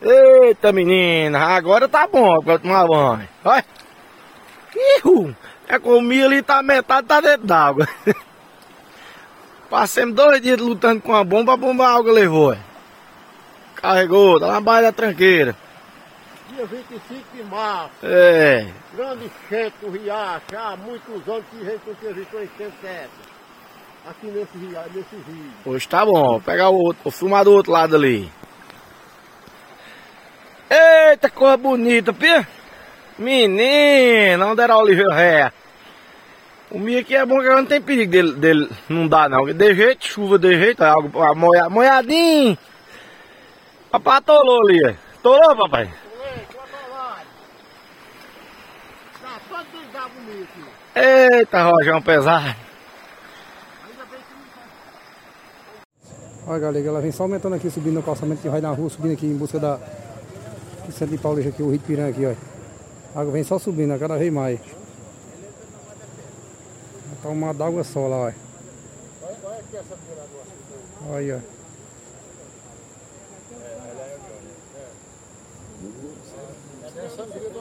Eita menina, agora tá bom pra tomar banho. Olha. Ihu, é comi ali, tá metade tá dentro d'água. Passemos dois dias lutando com a bomba, a bomba água levou. Carregou, tá lá embaixo da tranqueira. Dia 25 de março, É, grande enchente do riacho, há muitos anos que a gente não tinha visto uma enchente dessa. Aqui nesse riacho, nesse rio. hoje tá bom. Vou pegar o outro, vou filmar do outro lado ali. Eita, cor bonita, pia. Menina, onde era o Oliveira Ré? O milho aqui é bom que não tem perigo dele, dele não dá não. De jeito, chuva de jeito, é algo moia, moiadinho. Papai atolou ali. Atolou, papai? Eita, rojão pesado. Olha galera, ela vem só aumentando aqui, subindo no calçamento que vai na rua, subindo aqui em busca da do centro de Paulista aqui, o Rio Piranga aqui, ó. A água vem só subindo, a cada vez mais. Tá uma d'água só lá, ó. Olha, aqui essa agora. Olha, ó. Essa fura do